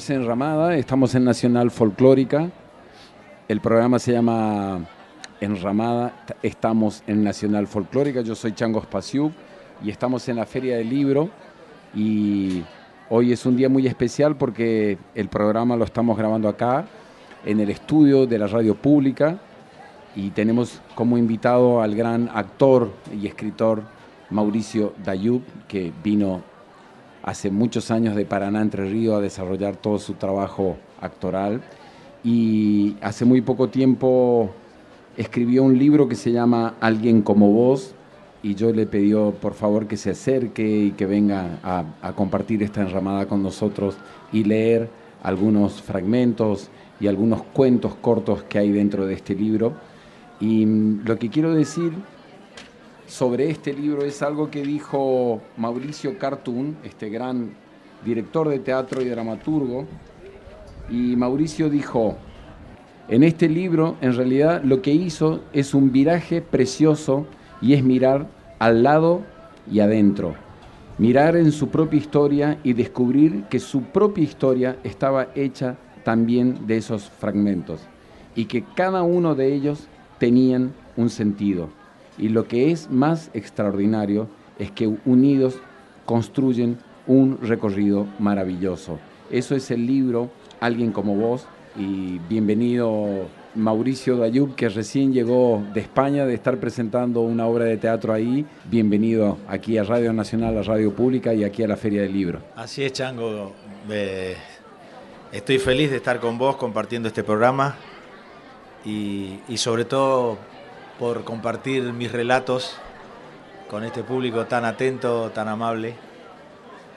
Es Enramada, estamos en Nacional Folclórica. El programa se llama Enramada, estamos en Nacional Folclórica. Yo soy Chango Spasiuk y estamos en la Feria del Libro. Y hoy es un día muy especial porque el programa lo estamos grabando acá, en el estudio de la radio pública. Y tenemos como invitado al gran actor y escritor Mauricio Dayub, que vino hace muchos años de Paraná Entre Ríos a desarrollar todo su trabajo actoral y hace muy poco tiempo escribió un libro que se llama Alguien como vos y yo le pedí por favor que se acerque y que venga a, a compartir esta enramada con nosotros y leer algunos fragmentos y algunos cuentos cortos que hay dentro de este libro. Y lo que quiero decir sobre este libro es algo que dijo Mauricio Cartoon, este gran director de teatro y dramaturgo. Y Mauricio dijo, en este libro en realidad lo que hizo es un viraje precioso y es mirar al lado y adentro. Mirar en su propia historia y descubrir que su propia historia estaba hecha también de esos fragmentos y que cada uno de ellos tenían un sentido y lo que es más extraordinario es que unidos construyen un recorrido maravilloso. Eso es el libro Alguien como vos y bienvenido Mauricio Dayub, que recién llegó de España de estar presentando una obra de teatro ahí. Bienvenido aquí a Radio Nacional, a Radio Pública y aquí a la Feria del Libro. Así es, Chango. estoy feliz de estar con vos compartiendo este programa y, y sobre todo por compartir mis relatos con este público tan atento, tan amable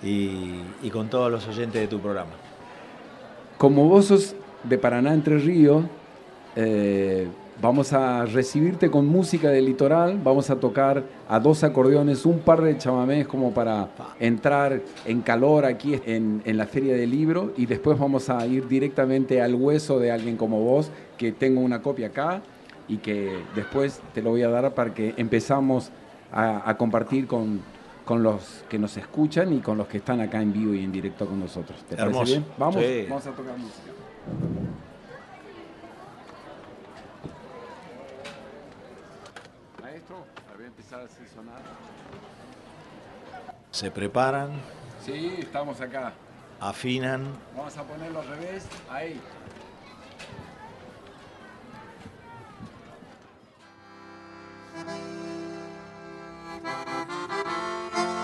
y, con todos los oyentes de tu programa. Como vos sos de Paraná Entre Ríos, eh, vamos a recibirte con música del litoral, vamos a tocar a dos acordeones, un par de chamamés como para entrar en calor aquí en, en, la Feria del Libro. Y después vamos a ir directamente al hueso de alguien como vos, que tengo una copia acá y que después te lo voy a dar para que empezamos a, compartir con, los que nos escuchan y con los que están acá en vivo y en directo con nosotros. ¿Te parece bien? Vamos, vamos a tocar música. Maestro, voy a empezar a hacer sonar. Se preparan. Sí, estamos acá. Afinan. Vamos a ponerlo al revés. Ahí. Thank you.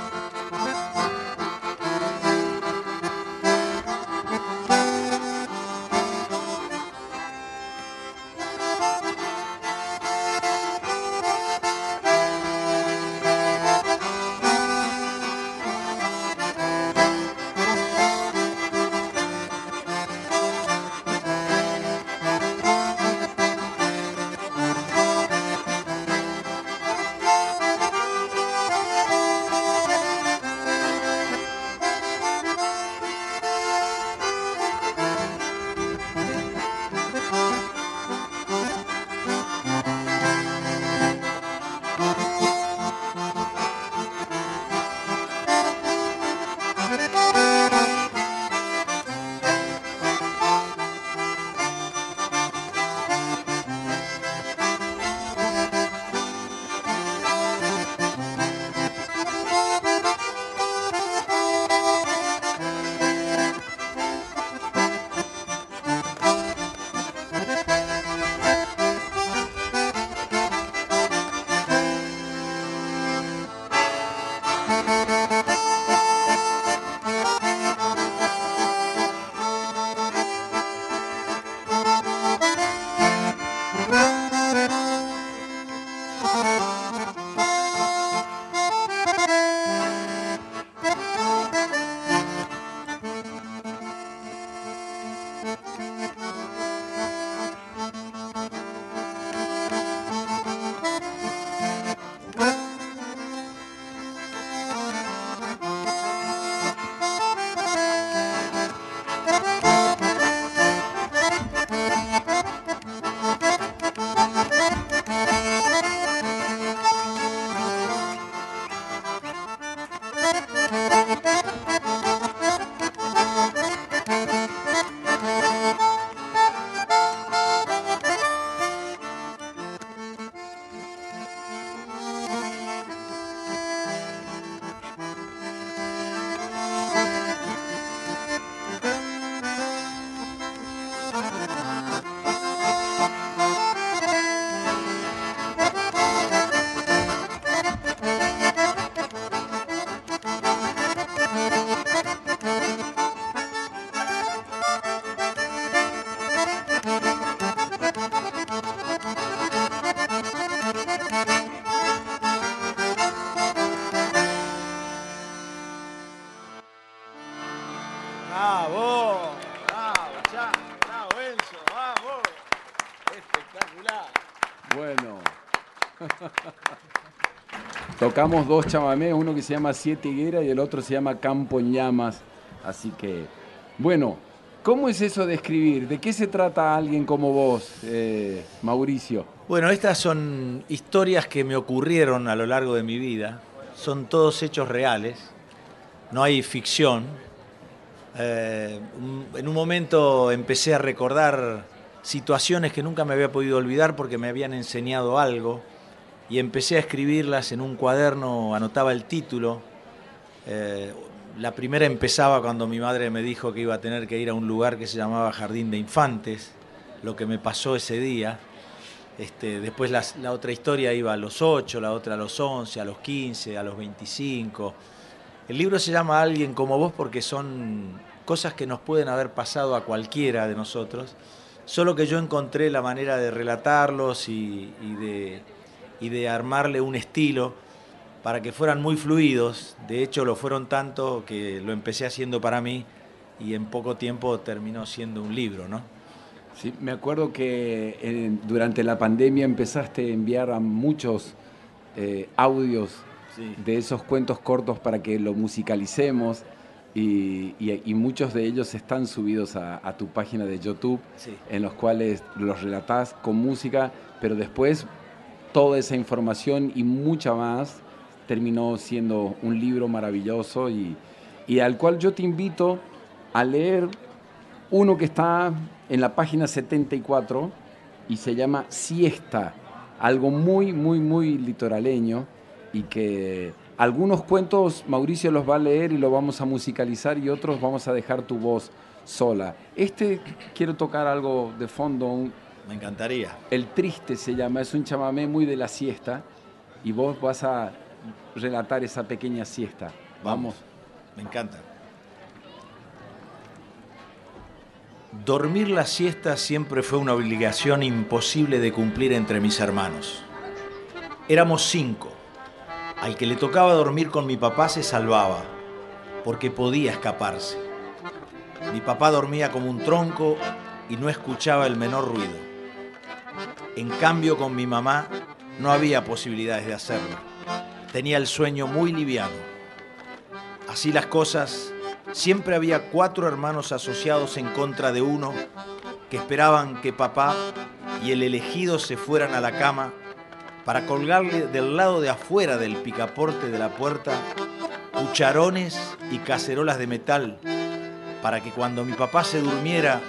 Tocamos dos chamamés, uno que se llama Siete Higueras y el otro se llama Campo en Llamas. Así que, bueno, ¿cómo es eso de escribir? ¿De qué se trata alguien como vos, eh, Mauricio? Bueno, estas son historias que me ocurrieron a lo largo de mi vida. Son todos hechos reales. No hay ficción. Eh, en un momento empecé a recordar situaciones que nunca me había podido olvidar porque me habían enseñado algo y empecé a escribirlas en un cuaderno, anotaba el título. Eh, la primera empezaba cuando mi madre me dijo que iba a tener que ir a un lugar que se llamaba Jardín de Infantes, lo que me pasó ese día. Este, después la otra historia iba a los 8, la otra a los 11, a los 15, a los 25. El libro se llama Alguien como vos porque son cosas que nos pueden haber pasado a cualquiera de nosotros, solo que yo encontré la manera de relatarlos y de, y de armarle un estilo para que fueran muy fluidos. De hecho, lo fueron tanto que lo empecé haciendo para mí y en poco tiempo terminó siendo un libro, ¿no? Sí, me acuerdo que eh, durante la pandemia empezaste a enviar a muchos eh, audios Sí. de esos cuentos cortos para que lo musicalicemos y, y- y muchos de ellos están subidos a, a tu página de YouTube Sí. en los cuales los relatás con música, pero después toda esa información y mucha más terminó siendo un libro maravilloso y, al cual yo te invito a leer uno que está en la página 74 y se llama Siesta, algo muy, muy, muy litoraleño y que algunos cuentos Mauricio los va a leer y lo vamos a musicalizar y otros vamos a dejar tu voz sola. Este quiero tocar algo de fondo, Me encantaría. el triste se llama, es un chamamé muy de la siesta y vos vas a relatar esa pequeña siesta. Vamos. Me encanta. Dormir la siesta siempre fue una obligación imposible de cumplir entre mis hermanos. Éramos cinco. Al que le tocaba dormir con mi papá se salvaba, porque podía escaparse. Mi papá dormía como un tronco y no escuchaba el menor ruido. En cambio, con mi mamá no había posibilidades de hacerlo. Tenía el sueño muy liviano. Así las cosas, siempre había cuatro hermanos asociados en contra de uno que esperaban que papá y el elegido se fueran a la cama para colgarle del lado de afuera del picaporte de la puerta cucharones y cacerolas de metal para que cuando mi papá se durmiera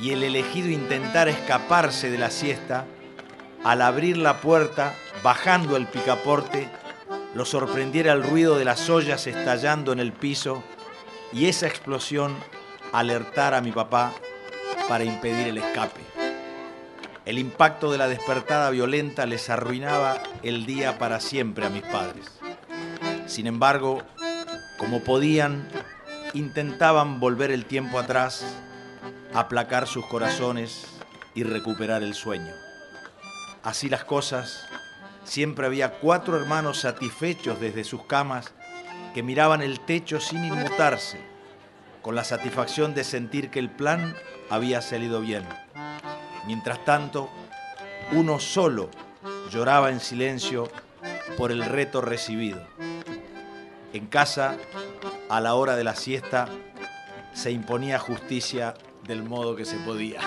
y el elegido intentara escaparse de la siesta, al abrir la puerta, bajando el picaporte, lo sorprendiera el ruido de las ollas estallando en el piso y esa explosión alertara a mi papá para impedir el escape. El impacto de la despertada violenta les arruinaba el día para siempre a mis padres. Sin embargo, como podían, intentaban volver el tiempo atrás, aplacar sus corazones y recuperar el sueño. Así las cosas, siempre había cuatro hermanos satisfechos desde sus camas que miraban el techo sin inmutarse, con la satisfacción de sentir que el plan había salido bien. Mientras tanto, uno solo lloraba en silencio por el reto recibido. En casa, a la hora de la siesta, se imponía justicia del modo que se podía.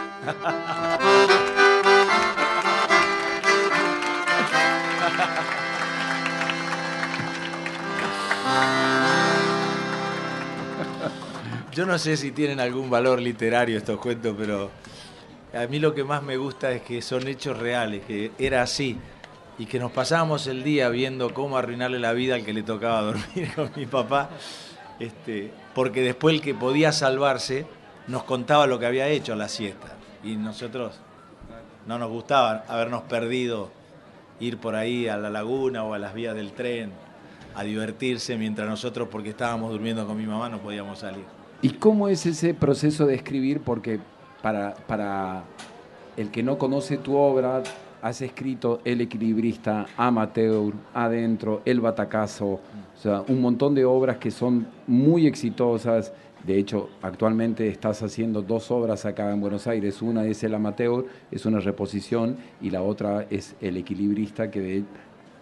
Yo no sé si tienen algún valor literario estos cuentos, pero a mí lo que más me gusta es que son hechos reales, que era así, y que nos pasábamos el día viendo cómo arruinarle la vida al que le tocaba dormir con mi papá, este, porque después el que podía salvarse nos contaba lo que había hecho a la siesta, y nosotros no nos gustaba habernos perdido, ir por ahí a la laguna o a las vías del tren a divertirse, mientras nosotros, porque estábamos durmiendo con mi mamá, no podíamos salir. ¿Y cómo es ese proceso de escribir? Porque para, para el que no conoce tu obra, has escrito El equilibrista, Amateur, Adentro, El batacazo, o sea, un montón de obras que son muy exitosas. De hecho, actualmente estás haciendo dos obras acá en Buenos Aires. Una es El Amateur, es una reposición, y la otra es El equilibrista, que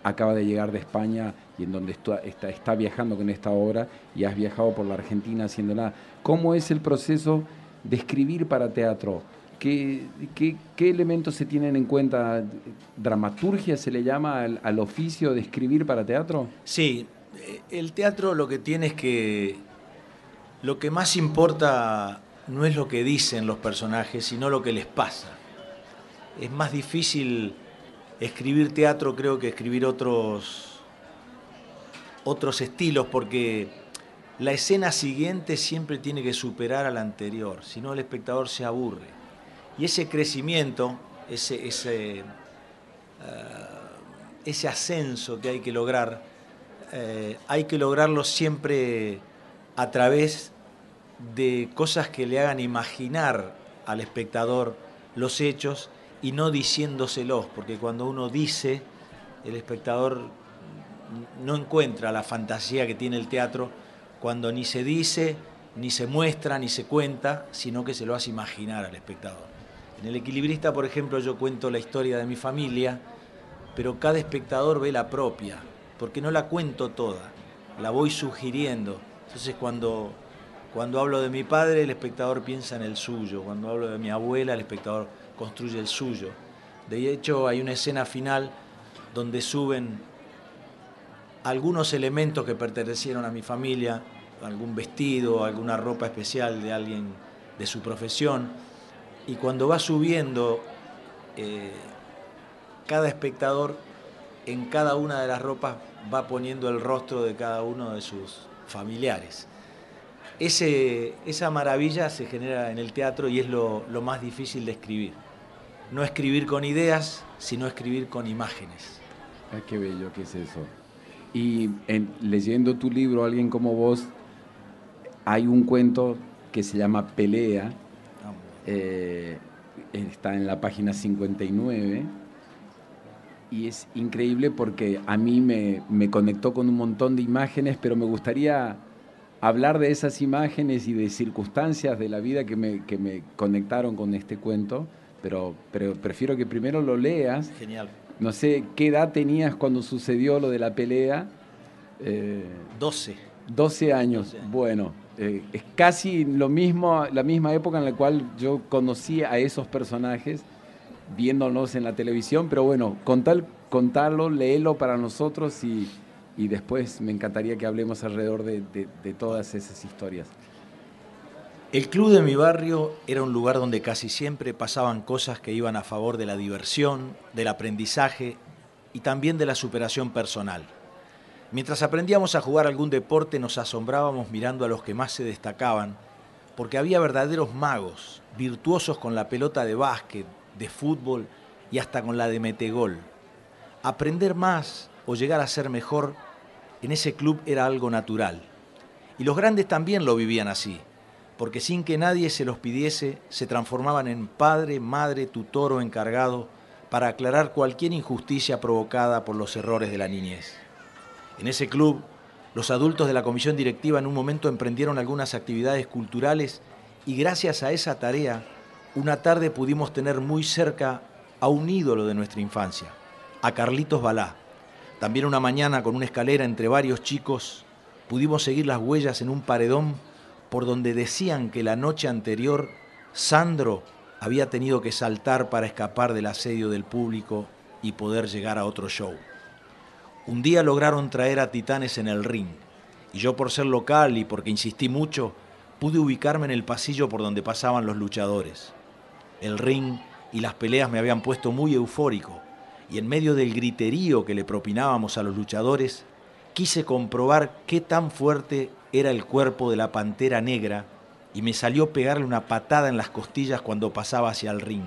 acaba de llegar de España y en donde está, viajando con esta obra y has viajado por la Argentina haciéndola. ¿Cómo es el proceso de escribir para teatro? ¿Qué, qué, elementos se tienen en cuenta? ¿Dramaturgia se le llama al, oficio de escribir para teatro? Sí, eh, el teatro lo que tiene es que lo que más importa no es lo que dicen los personajes, sino lo que les pasa. Es más difícil escribir teatro, creo que escribir otros, otros estilos, porque la escena siguiente siempre tiene que superar a la anterior, si no el espectador se aburre. Y ese crecimiento, ese, ese, eh, ese ascenso que hay que lograr, eh, hay que lograrlo siempre a través de cosas que le hagan imaginar al espectador los hechos y no diciéndoselos, porque cuando uno dice, el espectador no encuentra la fantasía que tiene el teatro cuando ni se dice, ni se muestra, ni se cuenta, sino que se lo hace imaginar al espectador. En El equilibrista, por ejemplo, yo cuento la historia de mi familia, pero cada espectador ve la propia, porque no la cuento toda, la voy sugiriendo. Entonces cuando, cuando hablo de mi padre, el espectador piensa en el suyo, cuando hablo de mi abuela, el espectador construye el suyo. De hecho, hay una escena final donde suben algunos elementos que pertenecieron a mi familia, algún vestido, alguna ropa especial de alguien de su profesión, y cuando va subiendo, eh, cada espectador en cada una de las ropas va poniendo el rostro de cada uno de sus familiares. Ese, esa maravilla se genera en el teatro y es lo, más difícil de escribir. No escribir con ideas, sino escribir con imágenes. Ah, qué bello que es eso. Y leyendo tu libro, alguien como vos, hay un cuento que se llama Pelea, eh, está en la página 59 y es increíble porque a mí me, conectó con un montón de imágenes, pero me gustaría hablar de esas imágenes y de circunstancias de la vida que me, que me conectaron con este cuento, pero, pero prefiero que primero lo leas. Genial. No sé, ¿qué edad tenías cuando sucedió lo de la pelea? 12. Eh, 12 años. Bueno, eh, es casi lo mismo, la misma época en la cual yo conocí a esos personajes viéndonos en la televisión, pero bueno, contar, contarlo, léelo para nosotros y, después me encantaría que hablemos alrededor de, de todas esas historias. El club de mi barrio era un lugar donde casi siempre pasaban cosas que iban a favor de la diversión, del aprendizaje y también de la superación personal. Mientras aprendíamos a jugar algún deporte nos asombrábamos mirando a los que más se destacaban, porque había verdaderos magos, virtuosos con la pelota de básquet, de fútbol y hasta con la de metegol. Aprender más o llegar a ser mejor en ese club era algo natural. Y los grandes también lo vivían así, porque sin que nadie se los pidiese, se transformaban en padre, madre, tutor o encargado para aclarar cualquier injusticia provocada por los errores de la niñez. En ese club, los adultos de la comisión directiva en un momento emprendieron algunas actividades culturales y gracias a esa tarea, una tarde pudimos tener muy cerca a un ídolo de nuestra infancia, a Carlitos Balá. También una mañana con una escalera entre varios chicos pudimos seguir las huellas en un paredón por donde decían que la noche anterior Sandro había tenido que saltar para escapar del asedio del público y poder llegar a otro show. Un día lograron traer a Titanes en el ring, y yo por ser local y porque insistí mucho, pude ubicarme en el pasillo por donde pasaban los luchadores. El ring y las peleas me habían puesto muy eufórico, y en medio del griterío que le propinábamos a los luchadores, quise comprobar qué tan fuerte era el cuerpo de la pantera negra y me salió pegarle una patada en las costillas cuando pasaba hacia el ring.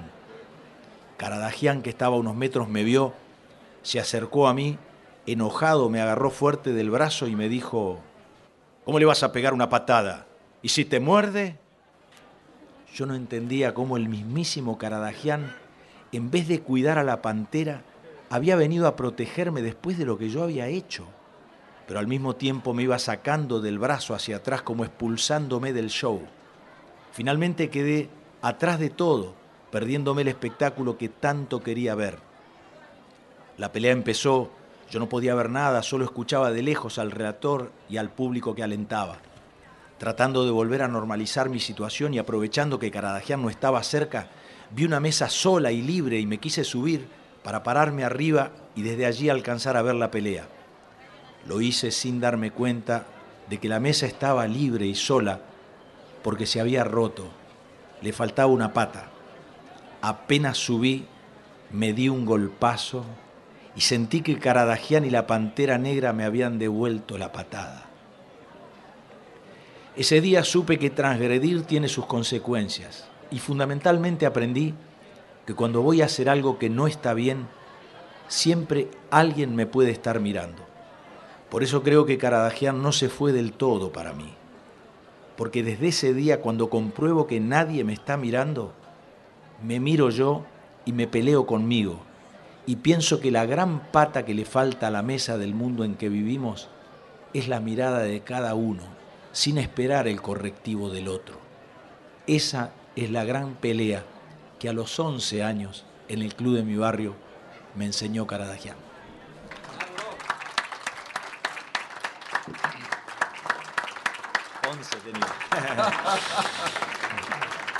Caradagian, que estaba a unos metros, me vio, se acercó a mí enojado, me agarró fuerte del brazo y me dijo, ¿cómo le vas a pegar una patada? ¿Y si te muerde? Yo no entendía cómo el mismísimo Caradagian en vez de cuidar a la pantera, había venido a protegerme después de lo que yo había hecho. Pero al mismo tiempo me iba sacando del brazo hacia atrás como expulsándome del show. Finalmente quedé atrás de todo, perdiéndome el espectáculo que tanto quería ver. La pelea empezó, yo no podía ver nada, solo escuchaba de lejos al relator y al público que alentaba. Tratando de volver a normalizar mi situación y aprovechando que Caradagian no estaba cerca, vi una mesa sola y libre y me quise subir para pararme arriba y desde allí alcanzar a ver la pelea. Lo hice sin darme cuenta de que la mesa estaba libre y sola porque se había roto, le faltaba una pata. Apenas subí, me di un golpazo y sentí que Caradagian y la Pantera Negra me habían devuelto la patada. Ese día supe que transgredir tiene sus consecuencias y fundamentalmente aprendí que cuando voy a hacer algo que no está bien, siempre alguien me puede estar mirando. Por eso creo que Caradagian no se fue del todo para mí. Porque desde ese día, cuando compruebo que nadie me está mirando, me miro yo y me peleo conmigo. Y pienso que la gran pata que le falta a la mesa del mundo en que vivimos es la mirada de cada uno sin esperar el correctivo del otro. Esa es la gran pelea que a los 11 años en el club de mi barrio me enseñó Caradagian.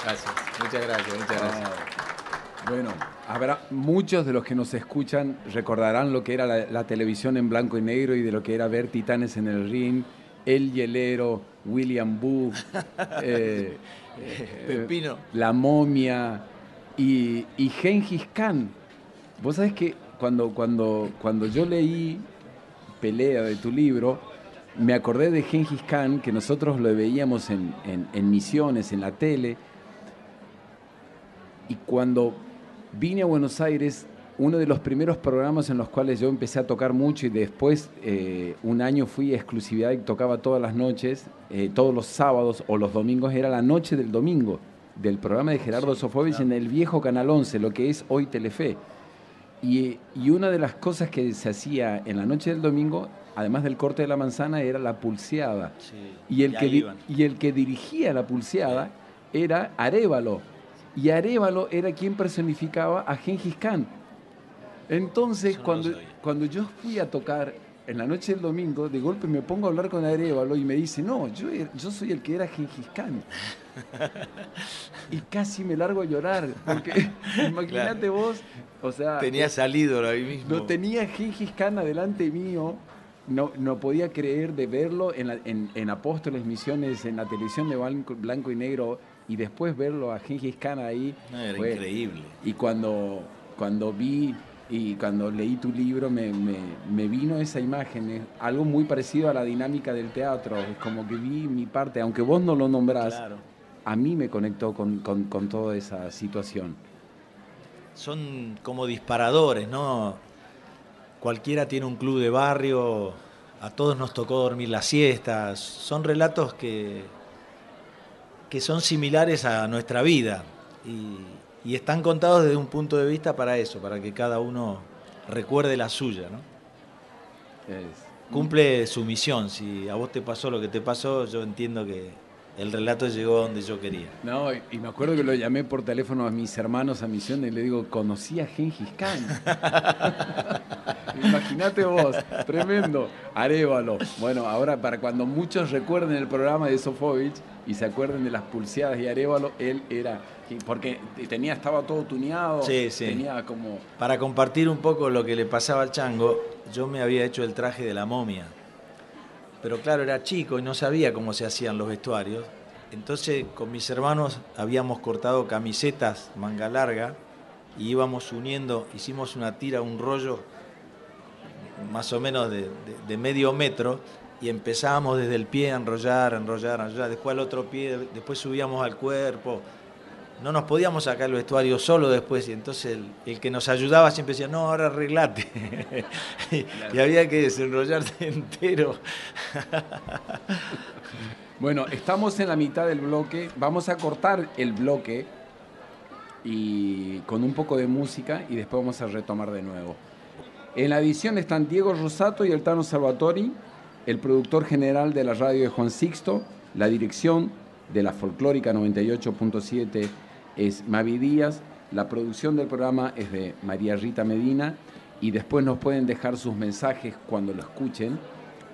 Gracias, muchas gracias, muchas gracias. Bueno, habrá muchos de los que nos escuchan recordarán lo que era la, la televisión en blanco y negro y de lo que era ver titanes en el ring el Hielero, William Booth, eh, Pepino. La Momia y, y Gengis Khan. Vos sabés que cuando, cuando, cuando yo leí Pelea de tu libro, me acordé de Gengis Khan, que nosotros lo veíamos en, en misiones, en la tele. Y cuando vine a Buenos Aires, uno de los primeros programas en los cuales yo empecé a tocar mucho y después eh, un año fui a exclusividad y tocaba todas las noches, eh, todos los sábados o los domingos, era la noche del domingo del programa de Gerardo Sofovich en el viejo Canal 11, lo que es hoy Telefe. Y, una de las cosas que se hacía en la noche del domingo, además del corte de la manzana, era la pulseada. y, el que, y el que dirigía la pulseada era Arevalo. Y Arevalo era quien personificaba a Gengis Khan. Entonces, cuando, cuando yo fui a tocar en la noche del domingo, de golpe me pongo a hablar con Arevalo y me dice, no, yo, yo soy el que era Gengis Khan. y casi me largo a llorar, porque imagínate vos, o sea... Tenía salido ahí mismo. No tenía Gengis Khan adelante mío, no, no podía creer de verlo en, en, Apóstoles Misiones, en la televisión de blanco, y negro, y después verlo a Gengis Khan ahí. era increíble. Y cuando, cuando vi y cuando leí tu libro me, vino esa imagen, algo muy parecido a la dinámica del teatro, es como que vi mi parte, aunque vos no lo nombrás, a mí me conectó con, toda esa situación. Son como disparadores, ¿no? Cualquiera tiene un club de barrio, a todos nos tocó dormir las siestas, son relatos que, que son similares a nuestra vida. Y, y están contados desde un punto de vista para eso, para que cada uno recuerde la suya, ¿no? Cumple su misión. Si a vos te pasó lo que te pasó, yo entiendo que el relato llegó donde yo quería. No, y me acuerdo que lo llamé por teléfono a mis hermanos a Misión y le digo, conocí a Gengis Khan. Imagínate vos, tremendo. Arevalo. Bueno, ahora para cuando muchos recuerden el programa de Sofovich y se acuerden de las pulseadas y Arevalo, él era porque tenía, estaba todo tuneado, sí, sí. tenía como... Para compartir un poco lo que le pasaba al chango, yo me había hecho el traje de la momia. Pero claro, era chico y no sabía cómo se hacían los vestuarios. Entonces con mis hermanos habíamos cortado camisetas manga larga y íbamos uniendo, hicimos una tira, un rollo más o menos de, de medio metro y empezábamos desde el pie a enrollar, enrollar, enrollar, después al otro pie, después subíamos al cuerpo, no nos podíamos sacar el vestuario solo después y entonces el, que nos ayudaba siempre decía, no, ahora arreglate. y, había que desenrollarse entero. bueno, estamos en la mitad del bloque, vamos a cortar el bloque y con un poco de música y después vamos a retomar de nuevo. En la edición están Diego Rosato y el Tano Salvatori, el productor general de la radio de Juan Sixto, la dirección de la folclórica 98.7 es Mavi Díaz, la producción del programa es de María Rita Medina y después nos pueden dejar sus mensajes cuando lo escuchen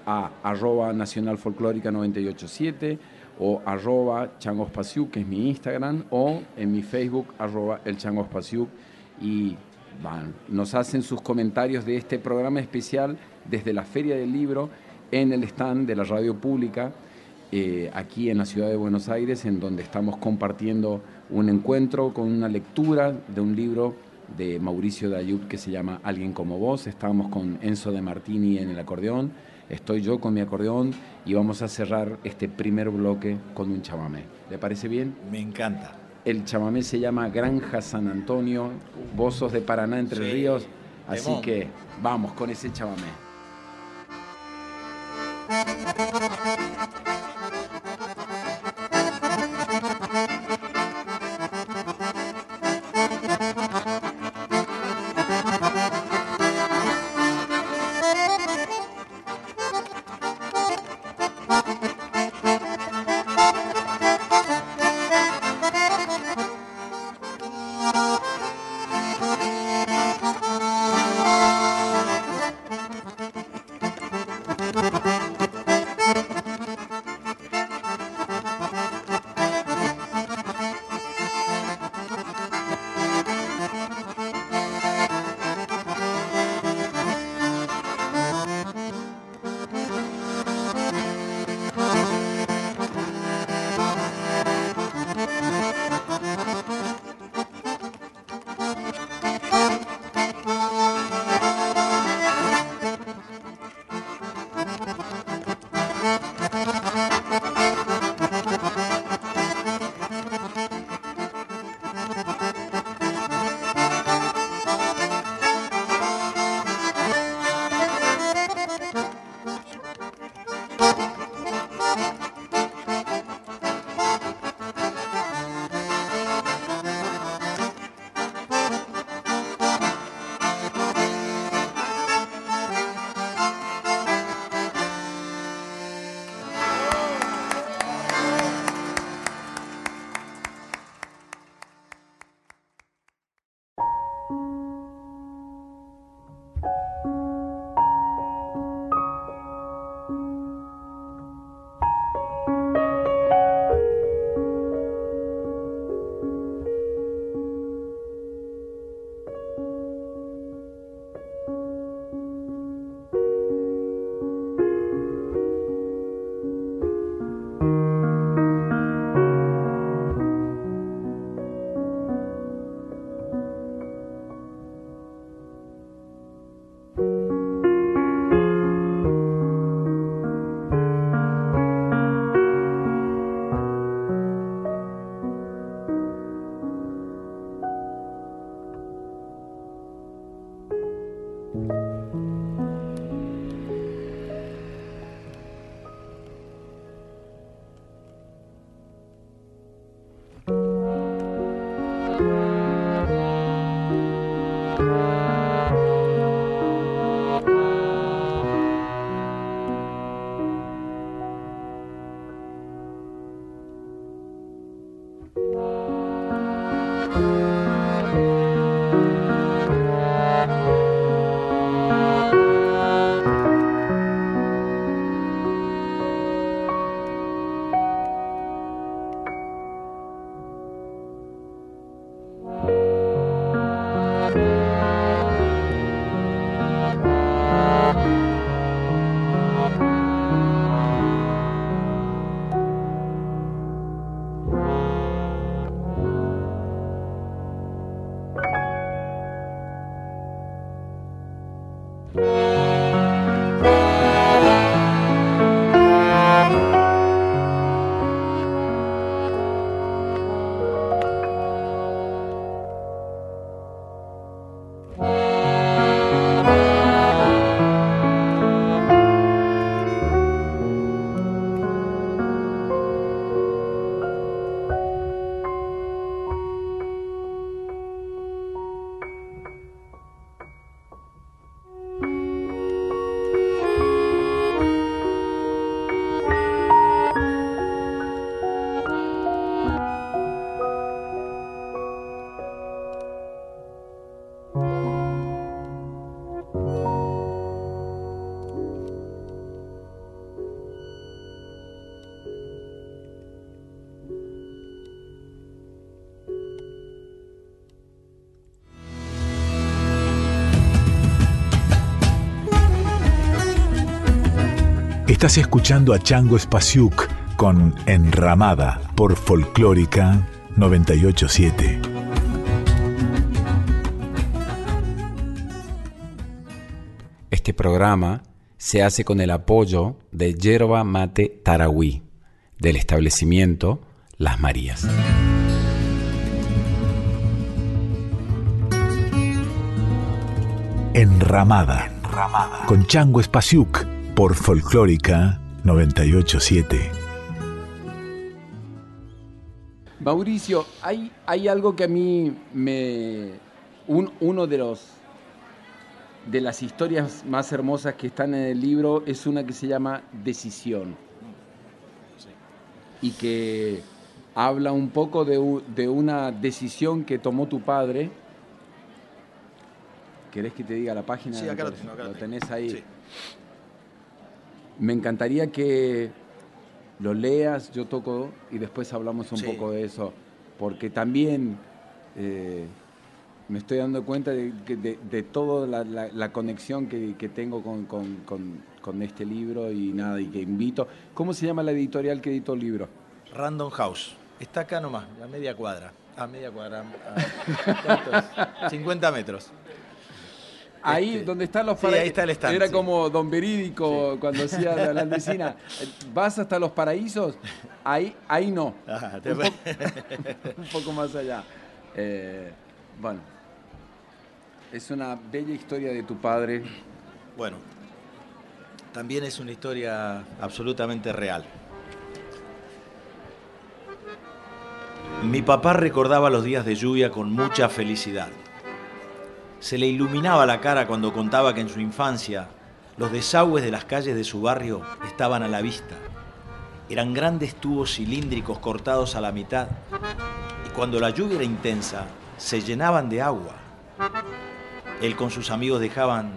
a arroba nacional folclórica 987 o arroba changospasiuk, que es mi Instagram, o en mi Facebook arroba el changospasiuk y nos hacen sus comentarios de este programa especial desde la Feria del Libro en el stand de la radio pública eh, aquí en la ciudad de Buenos Aires, en donde estamos compartiendo un encuentro con una lectura de un libro de Mauricio Dayub que se llama Alguien como vos. Estamos con Enzo de Martini en el acordeón, estoy yo con mi acordeón y vamos a cerrar este primer bloque con un chamamé. ¿Le parece bien? Me encanta. El chamamé se llama Granja San Antonio, Bozos de Paraná, Entre Ríos. Así que vamos con ese chamamé. Estás escuchando a Chango Spasiuk con Enramada por Folclórica 987. Este programa se hace con el apoyo de Yerba Mate Tarahui, del establecimiento Las Marías. Enramada, con Chango Spasiuk por Folclórica 987. Mauricio, hay, hay algo que a mí me... un- uno de los de las historias más hermosas que están en el libro es una que se llama Decisión. Y que habla un poco de, de una decisión que tomó tu padre. ¿Querés que te diga la página? Sí, acá lo tengo, acá lo tenés ahí. Sí. Me encantaría que lo leas, yo toco y después hablamos un Sí. poco de eso, porque también eh, me estoy dando cuenta de, que- de, de toda la, la- la conexión que, que tengo con, con- con- con este libro y nada, y que invito. ¿Cómo se llama la editorial que editó el libro? Random House. Está acá nomás, a media cuadra. A media cuadra. a- ¿cuántos? 50 metros. Ahí Este, donde están los sí, ahí está el stand, Era sí. como Don Verídico cuando hacía la landesina. ¿Vas hasta los paraísos? Ahí, ahí no. Ajá, te- un, poco, un poco más allá. Eh, bueno, es una bella historia de tu padre. Bueno, también es una historia absolutamente real. Mi papá recordaba los días de lluvia con mucha felicidad. Se le iluminaba la cara cuando contaba que en su infancia los desagües de las calles de su barrio estaban a la vista. Eran grandes tubos cilíndricos cortados a la mitad y cuando la lluvia era intensa se llenaban de agua. Él con sus amigos dejaban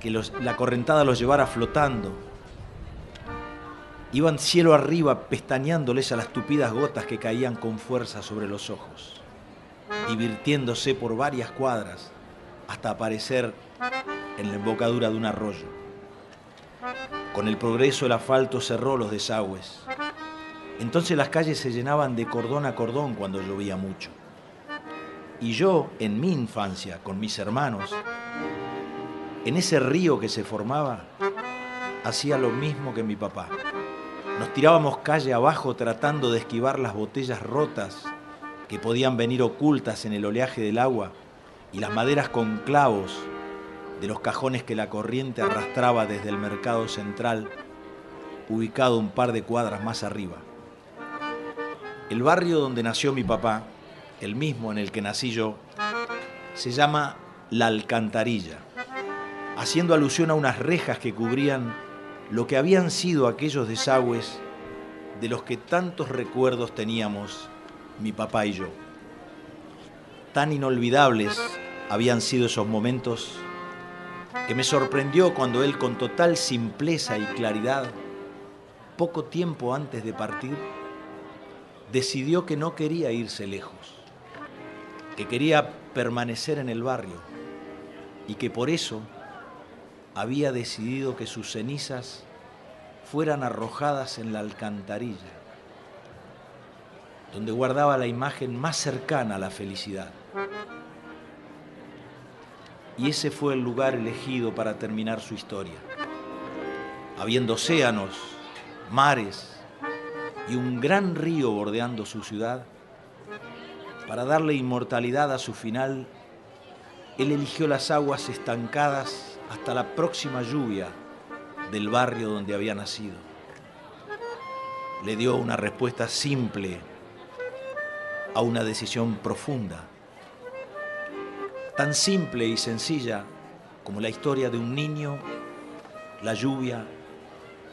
que la correntada los llevara flotando. Iban cielo arriba pestañeándoles a las tupidas gotas que caían con fuerza sobre los ojos, divirtiéndose por varias cuadras hasta aparecer en la embocadura de un arroyo. Con el progreso el asfalto cerró los desagües. Entonces las calles se llenaban de cordón a cordón cuando llovía mucho. Y yo, en mi infancia, con mis hermanos, en ese río que se formaba, hacía lo mismo que mi papá. Nos tirábamos calle abajo tratando de esquivar las botellas rotas que podían venir ocultas en el oleaje del agua y las maderas con clavos de los cajones que la corriente arrastraba desde el mercado central, ubicado un par de cuadras más arriba. El barrio donde nació mi papá, el mismo en el que nací yo, se llama La Alcantarilla, haciendo alusión a unas rejas que cubrían lo que habían sido aquellos desagües de los que tantos recuerdos teníamos mi papá y yo. Tan inolvidables habían sido esos momentos que me sorprendió cuando él con total simpleza y claridad, poco tiempo antes de partir, decidió que no quería irse lejos, que quería permanecer en el barrio y que por eso había decidido que sus cenizas fueran arrojadas en la alcantarilla, donde guardaba la imagen más cercana a la felicidad. Y ese fue el lugar elegido para terminar su historia. Habiendo océanos, mares y un gran río bordeando su ciudad, para darle inmortalidad a su final, él eligió las aguas estancadas hasta la próxima lluvia del barrio donde había nacido. Le dio una respuesta simple a una decisión profunda, tan simple y sencilla como la historia de un niño, la lluvia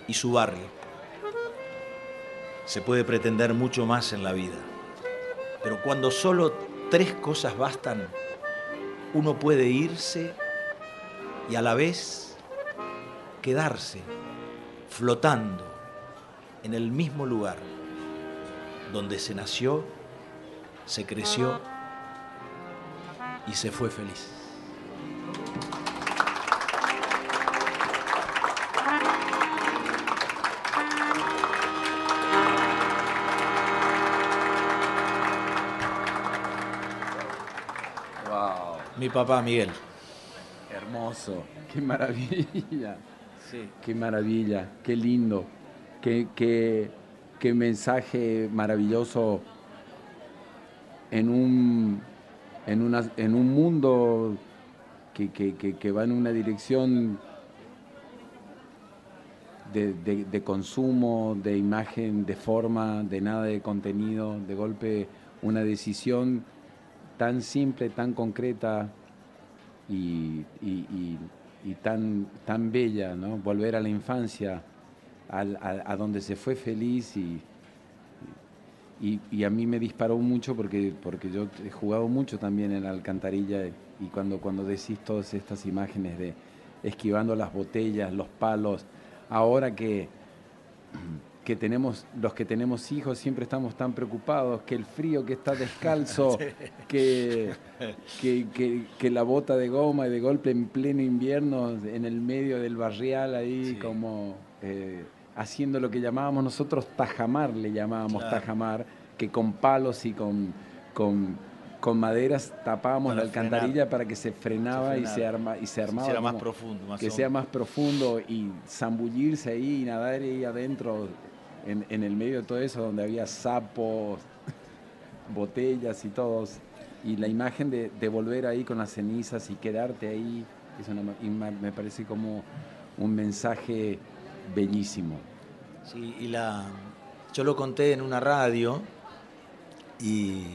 y su barrio. Se puede pretender mucho más en la vida, pero cuando solo tres cosas bastan, uno puede irse y a la vez quedarse flotando en el mismo lugar donde se nació, se creció y se fue feliz. Wow. Mi papá Miguel. Hermoso, qué maravilla. Sí. Qué maravilla, qué lindo, qué, qué, qué mensaje maravilloso en un en una, en un mundo que, va en una dirección de, consumo, de imagen, de forma, de nada de contenido, de golpe una decisión tan simple, tan concreta y, tan, tan bella, ¿no? Volver a la infancia, a donde se fue feliz y, y, a mí me disparó mucho porque, porque yo he jugado mucho también en la alcantarilla y cuando, cuando decís todas estas imágenes de esquivando las botellas, los palos, ahora que, que tenemos, los que tenemos hijos siempre estamos tan preocupados, que el frío que está descalzo, que, que, la bota de goma y de golpe en pleno invierno en el medio del barrial ahí como... Eh, haciendo lo que llamábamos nosotros tajamar, le llamábamos tajamar, que con palos y con, con, maderas tapábamos la alcantarilla para que se frenaba y, se arma, y se armaba. más profundo. que sea más profundo y zambullirse ahí y nadar ahí adentro, en, el medio de todo eso, donde había sapos, botellas y todos. Y la imagen de, volver ahí con las cenizas y quedarte ahí, eso me parece como un mensaje bellísimo. Y la, yo lo conté en una radio y,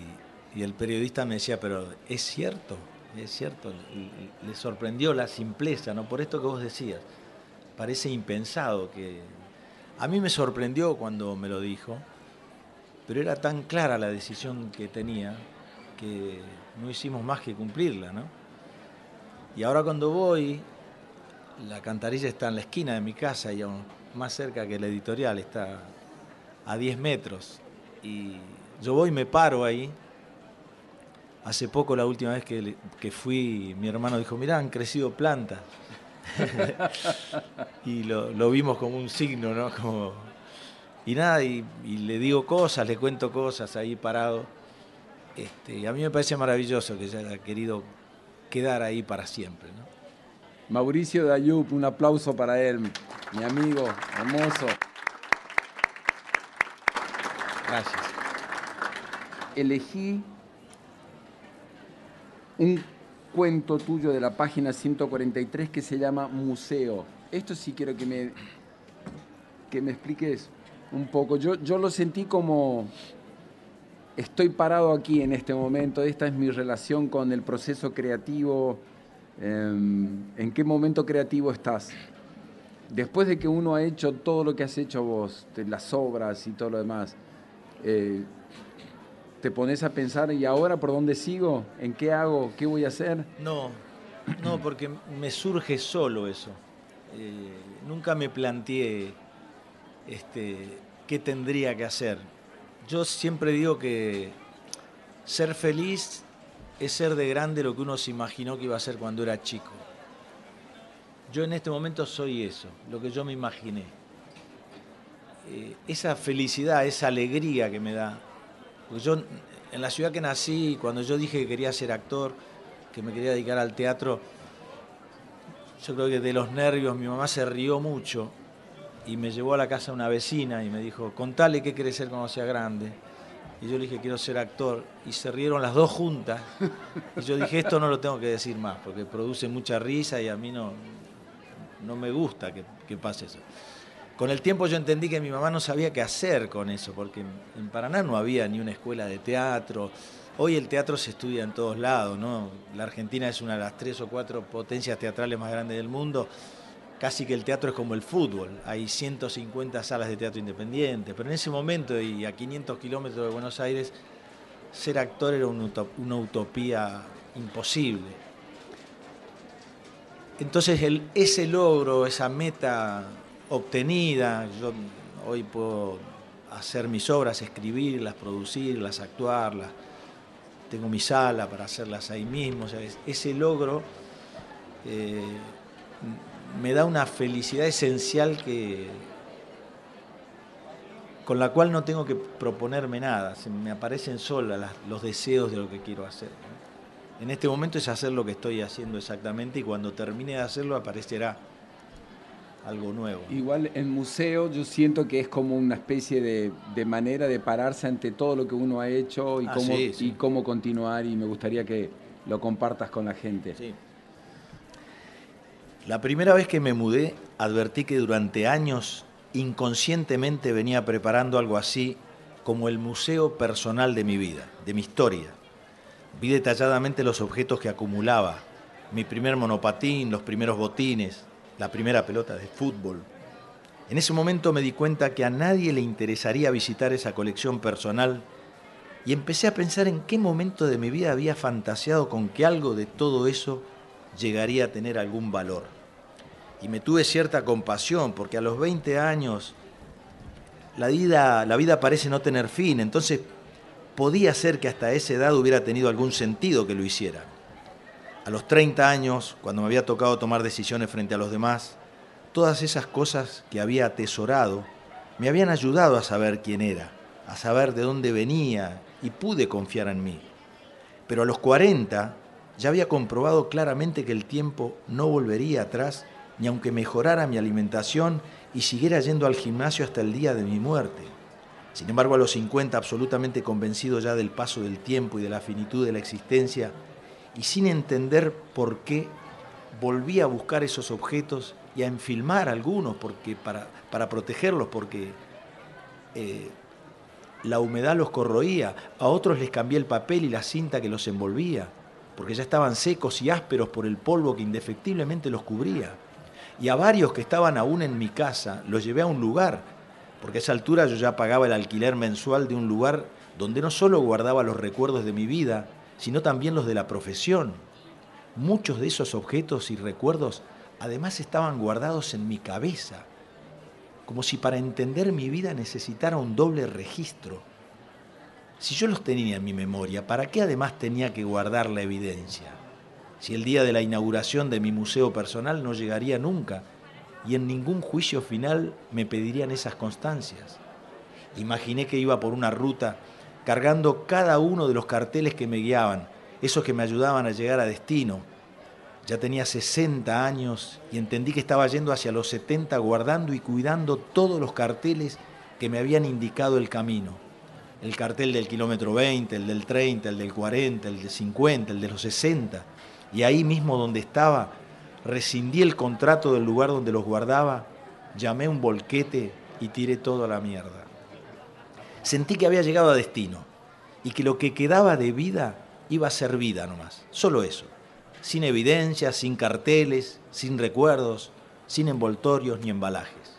el periodista me decía, pero es cierto, es cierto, le, sorprendió la simpleza, ¿no? Por esto que vos decías, parece impensado que... A mí me sorprendió cuando me lo dijo, pero era tan clara la decisión que tenía que no hicimos más que cumplirla, ¿no? Y ahora cuando voy, la cantarilla está en la esquina de mi casa y aún más cerca que la editorial, está a 10 metros. Y yo voy y me paro ahí. Hace poco, la última vez que, fui, mi hermano dijo, mirá, han crecido plantas. y lo, vimos como un signo, ¿no? Como... Y nada, y, le digo cosas, le cuento cosas ahí parado. Este, y a mí me parece maravilloso que se haya querido quedar ahí para siempre, ¿no? Mauricio Dayup, un aplauso para él, mi amigo, hermoso. Gracias. Elegí un cuento tuyo de la página 143 que se llama Museo. Esto sí quiero que me, que me expliques un poco. Yo, yo lo sentí como estoy parado aquí en este momento, esta es mi relación con el proceso creativo ¿En qué momento creativo estás? Después de que uno ha hecho todo lo que has hecho vos, las obras y todo lo demás, eh, ¿te pones a pensar, ¿y ahora por dónde sigo? ¿En qué hago? ¿Qué voy a hacer? No, no, porque me surge solo eso. Eh, nunca me planteé este, qué tendría que hacer. Yo siempre digo que ser feliz es ser de grande lo que uno se imaginó que iba a ser cuando era chico. Yo en este momento soy eso, lo que yo me imaginé. Eh, esa felicidad, esa alegría que me da. Porque yo en la ciudad que nací, cuando yo dije que quería ser actor, que me quería dedicar al teatro, yo creo que de los nervios mi mamá se rió mucho y me llevó a la casa una vecina y me dijo, contale qué querés ser cuando sea grande. Y yo le dije, quiero ser actor. Y se rieron las dos juntas. Y yo dije, esto no lo tengo que decir más, porque produce mucha risa y a mí no, no me gusta que, pase eso. Con el tiempo yo entendí que mi mamá no sabía qué hacer con eso, porque en, Paraná no había ni una escuela de teatro. Hoy el teatro se estudia en todos lados, ¿no? La Argentina es una de las tres o cuatro potencias teatrales más grandes del mundo casi que el teatro es como el fútbol, hay 150 salas de teatro independiente, pero en ese momento y a 500 kilómetros de Buenos Aires, ser actor era una utopía imposible. Entonces ese logro, esa meta obtenida, yo hoy puedo hacer mis obras, escribirlas, producirlas, actuarlas, tengo mi sala para hacerlas ahí mismo, ese logro eh, me da una felicidad esencial que con la cual no tengo que proponerme nada, se me aparecen solas los deseos de lo que quiero hacer. En este momento es hacer lo que estoy haciendo exactamente y cuando termine de hacerlo aparecerá algo nuevo. Igual en museo yo siento que es como una especie de, manera de pararse ante todo lo que uno ha hecho y, ah, cómo, y cómo continuar y me gustaría que lo compartas con la gente. Sí. La primera vez que me mudé advertí que durante años inconscientemente venía preparando algo así como el museo personal de mi vida, de mi historia. Vi detalladamente los objetos que acumulaba, mi primer monopatín, los primeros botines, la primera pelota de fútbol. En ese momento me di cuenta que a nadie le interesaría visitar esa colección personal y empecé a pensar en qué momento de mi vida había fantaseado con que algo de todo eso llegaría a tener algún valor. Y me tuve cierta compasión porque a los 20 años la vida, la vida parece no tener fin, entonces podía ser que hasta esa edad hubiera tenido algún sentido que lo hiciera. A los 30 años, cuando me había tocado tomar decisiones frente a los demás, todas esas cosas que había atesorado me habían ayudado a saber quién era, a saber de dónde venía y pude confiar en mí. Pero a los 40 ya había comprobado claramente que el tiempo no volvería atrás ni aunque mejorara mi alimentación y siguiera yendo al gimnasio hasta el día de mi muerte. Sin embargo, a los 50, absolutamente convencido ya del paso del tiempo y de la finitud de la existencia, y sin entender por qué, volví a buscar esos objetos y a enfilmar algunos porque, para, para protegerlos, porque eh, la humedad los corroía, a otros les cambié el papel y la cinta que los envolvía, porque ya estaban secos y ásperos por el polvo que indefectiblemente los cubría y a varios que estaban aún en mi casa los llevé a un lugar, porque a esa altura yo ya pagaba el alquiler mensual de un lugar donde no solo guardaba los recuerdos de mi vida, sino también los de la profesión. Muchos de esos objetos y recuerdos además estaban guardados en mi cabeza, como si para entender mi vida necesitara un doble registro. Si yo los tenía en mi memoria, ¿para qué además tenía que guardar la evidencia? Si el día de la inauguración de mi museo personal no llegaría nunca y en ningún juicio final me pedirían esas constancias. Imaginé que iba por una ruta cargando cada uno de los carteles que me guiaban, esos que me ayudaban a llegar a destino. Ya tenía 60 años y entendí que estaba yendo hacia los 70 guardando y cuidando todos los carteles que me habían indicado el camino. El cartel del kilómetro 20, el del 30, el del 40, el del 50, el de los 60 y ahí mismo donde estaba, rescindí el contrato del lugar donde los guardaba, llamé un volquete y tiré todo a la mierda. Sentí que había llegado a destino y que lo que quedaba de vida iba a ser vida nomás, solo eso, sin evidencias, sin carteles, sin recuerdos, sin envoltorios ni embalajes.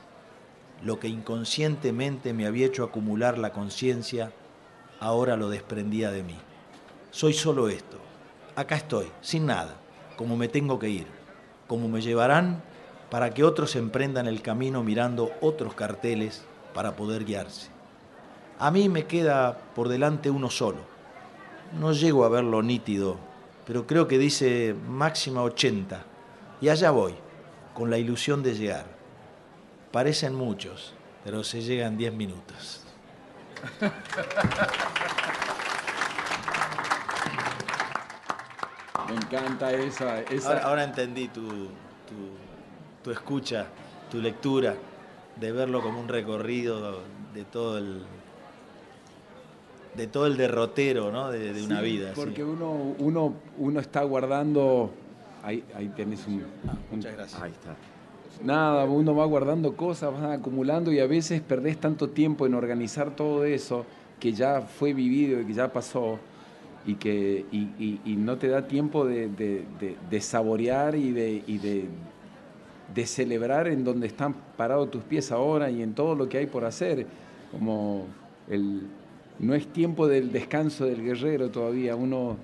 Lo que inconscientemente me había hecho acumular la conciencia, ahora lo desprendía de mí. Soy solo esto, acá estoy, sin nada, como me tengo que ir, como me llevarán para que otros emprendan el camino mirando otros carteles para poder guiarse. A mí me queda por delante uno solo. No llego a verlo nítido, pero creo que dice máxima 80. Y allá voy, con la ilusión de llegar. Parecen muchos, pero se llegan 10 minutos. Me encanta esa. Ahora, entendí tu, tu, escucha, tu lectura, de verlo como un recorrido de todo el de todo el derrotero ¿no? de, una vida. Porque uno, uno, uno está guardando. Ahí, ahí tenés un, ah, Muchas gracias. Ahí está. Nada, uno va guardando cosas, va acumulando y a veces perdés tanto tiempo en organizar todo eso que ya fue vivido y que ya pasó y que y, no te da tiempo de, saborear y, de, celebrar en donde están parados tus pies ahora y en todo lo que hay por hacer. Como el, no es tiempo del descanso del guerrero todavía, uno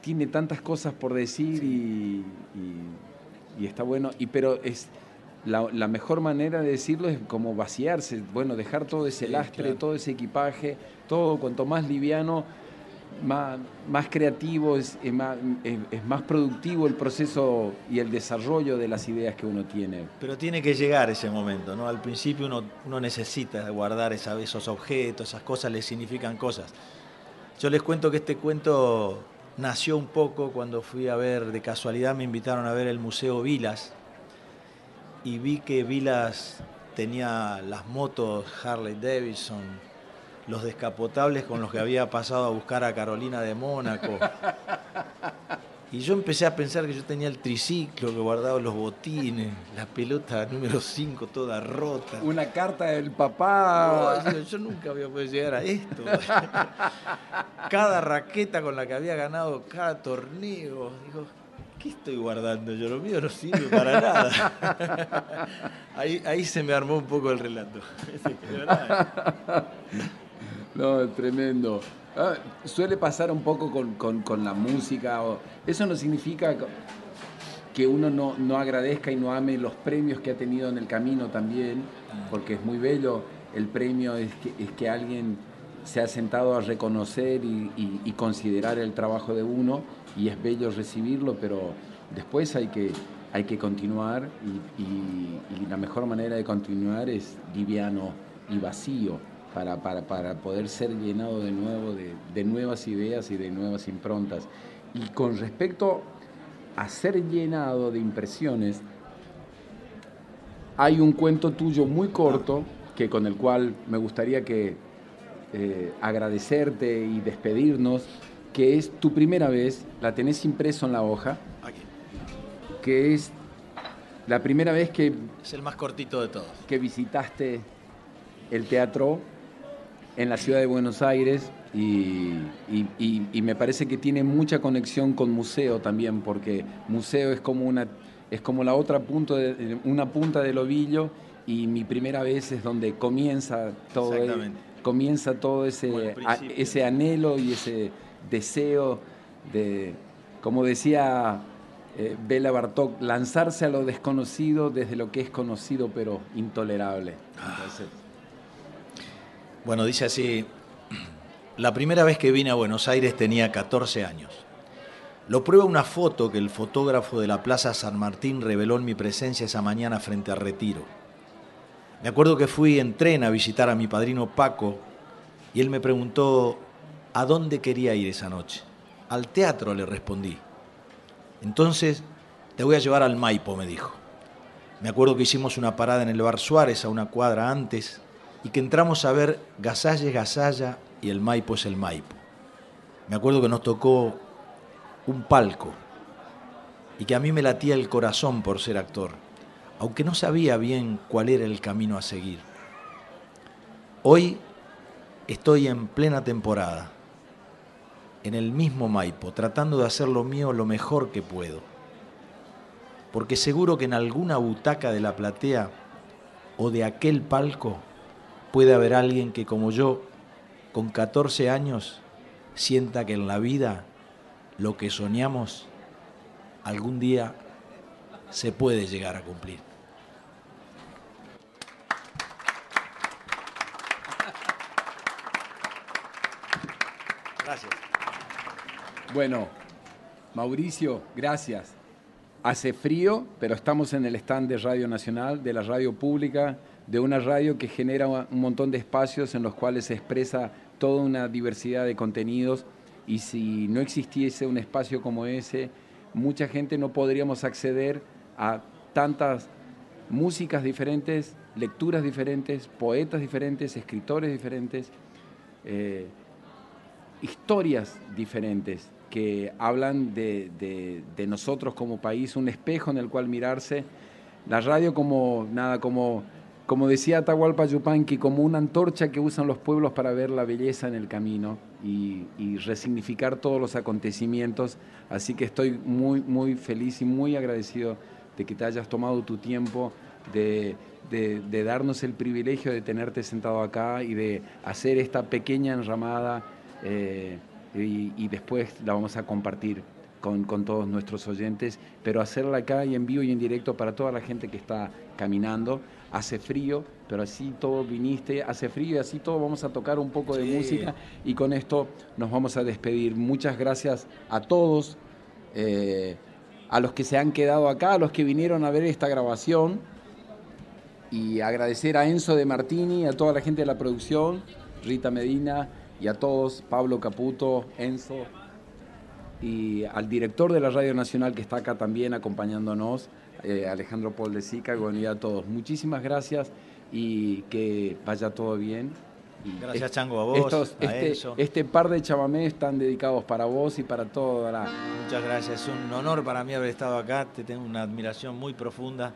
tiene tantas cosas por decir y, está bueno, y, pero es... La, mejor manera de decirlo es como vaciarse, bueno, dejar todo ese lastre, todo ese equipaje, todo cuanto más liviano, más, creativo, es, más, es, más productivo el proceso y el desarrollo de las ideas que uno tiene. Pero tiene que llegar ese momento, ¿no? Al principio uno, uno necesita guardar esos objetos, esas cosas le significan cosas. Yo les cuento que este cuento nació un poco cuando fui a ver, de casualidad me invitaron a ver el Museo Vilas y vi que Vilas tenía las motos Harley Davidson, los descapotables con los que había pasado a buscar a Carolina de Mónaco. Y yo empecé a pensar que yo tenía el triciclo que guardaba los botines, la pelota número 5 toda rota. Una carta del papá. yo, nunca había podido llegar a esto. cada raqueta con la que había ganado cada torneo. Digo, ¿qué estoy guardando? Yo lo mío no sirve para nada. ahí, ahí se me armó un poco el relato. no, tremendo. Ah, suele pasar un poco con, la música. eso no significa que uno no, agradezca y no ame los premios que ha tenido en el camino también, porque es muy bello. El premio es que, es que alguien se ha sentado a reconocer y, considerar el trabajo de uno y es bello recibirlo, pero después hay que, hay que continuar y, y la mejor manera de continuar es liviano y vacío para, para, poder ser llenado de nuevo de, nuevas ideas y de nuevas improntas. Y con respecto a ser llenado de impresiones, hay un cuento tuyo muy corto que con el cual me gustaría que eh, agradecerte y despedirnos, que es tu primera vez, la tenés impreso en la hoja, que es la primera vez que... Es el más cortito de todos. Que visitaste el teatro en la ciudad de Buenos Aires y, me parece que tiene mucha conexión con museo también, porque museo es como, una, es como la otra punta de, una punta del ovillo y mi primera vez es donde comienza todo, comienza todo ese, ese anhelo y ese deseo de, como decía eh, Bela Bartok, lanzarse a lo desconocido desde lo que es conocido pero intolerable. Ah. Bueno, dice así, la primera vez que vine a Buenos Aires tenía 14 años. Lo prueba una foto que el fotógrafo de la Plaza San Martín reveló en mi presencia esa mañana frente a Retiro. Me acuerdo que fui en tren a visitar a mi padrino Paco y él me preguntó a dónde quería ir esa noche. Al teatro le respondí. Entonces, te voy a llevar al Maipo, me dijo. Me acuerdo que hicimos una parada en el bar Suárez a una cuadra antes y que entramos a ver Gasalle Gasalla y el Maipo es el Maipo. Me acuerdo que nos tocó un palco y que a mí me latía el corazón por ser actor, aunque no sabía bien cuál era el camino a seguir. Hoy estoy en plena temporada, en el mismo Maipo, tratando de hacer lo mío lo mejor que puedo, porque seguro que en alguna butaca de la platea o de aquel palco puede haber alguien que como yo, con 14 años, sienta que en la vida lo que soñamos algún día se puede llegar a cumplir. Gracias. Bueno, Mauricio, gracias. Hace frío, pero estamos en el stand de Radio Nacional, de la radio pública de una radio que genera un montón de espacios en los cuales se expresa toda una diversidad de contenidos y si no existiese un espacio como ese, mucha gente no podríamos acceder a tantas músicas diferentes, lecturas diferentes, poetas diferentes, escritores diferentes, eh, historias diferentes que hablan de, de, nosotros como país, un espejo en el cual mirarse. La radio como nada, como como decía Atahualpa Yupanqui, como una antorcha que usan los pueblos para ver la belleza en el camino y, resignificar todos los acontecimientos. Así que estoy muy, muy feliz y muy agradecido de que te hayas tomado tu tiempo, de, darnos el privilegio de tenerte sentado acá y de hacer esta pequeña enramada eh, y, después la vamos a compartir con, con, todos nuestros oyentes, pero hacerla acá y en vivo y en directo para toda la gente que está caminando hace frío, pero así todo viniste, hace frío y así todo vamos a tocar un poco de música y con esto nos vamos a despedir. Muchas gracias a todos, eh, a los que se han quedado acá, a los que vinieron a ver esta grabación y agradecer a Enzo de Martini, a toda la gente de la producción, Rita Medina y a todos, Pablo Caputo, Enzo. y al director de la Radio Nacional que está acá también acompañándonos, eh, Alejandro Paul de Sica, y a todos. Muchísimas gracias y que vaya todo bien. Gracias, Chango, a vos. este, este, par de chamamés están dedicados para vos y para toda la. Muchas gracias, es un honor para mí haber estado acá. Te tengo una admiración muy profunda.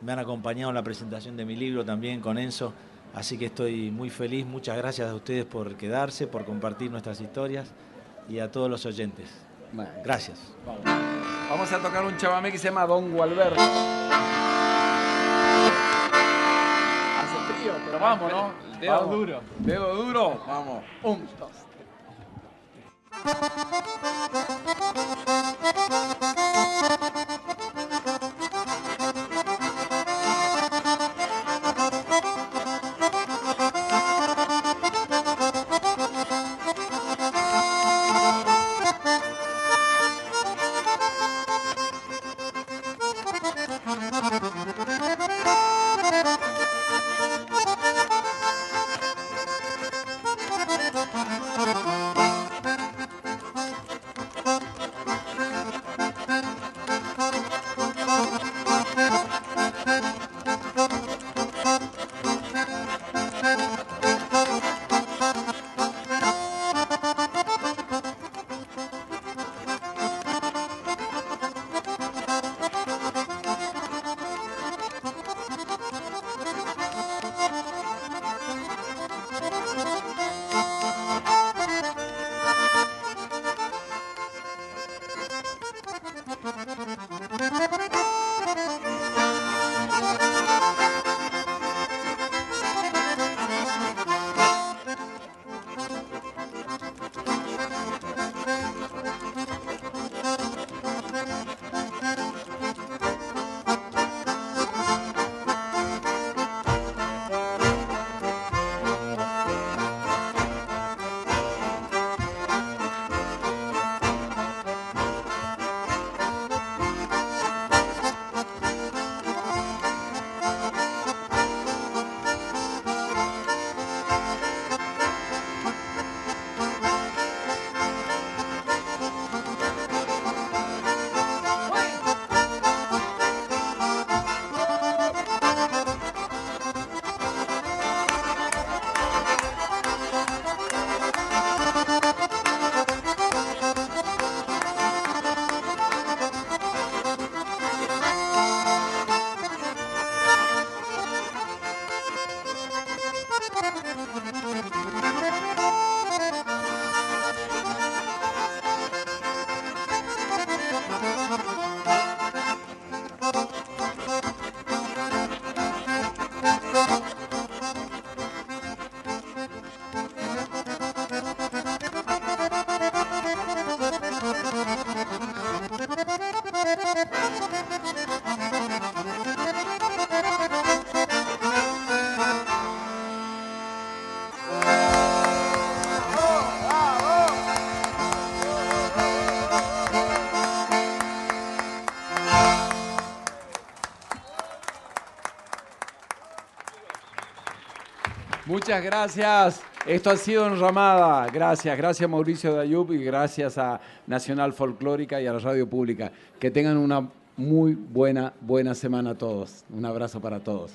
Me han acompañado en la presentación de mi libro también con Enzo. Así que estoy muy feliz. Muchas gracias a ustedes por quedarse, por compartir nuestras historias y a todos los oyentes. gracias. Vamos. A tocar un chamamé que se llama Don Gualberto. Hace frío, pero vamos, ¿no? Dedo duro. Dedo duro. Vamos. Un, dos, Muchas gracias. Esto ha sido Enramada. Gracias, gracias Mauricio Dayub y gracias a Nacional Folclórica y a la Radio Pública. Que tengan una muy buena, buena semana a todos. Un abrazo para todos.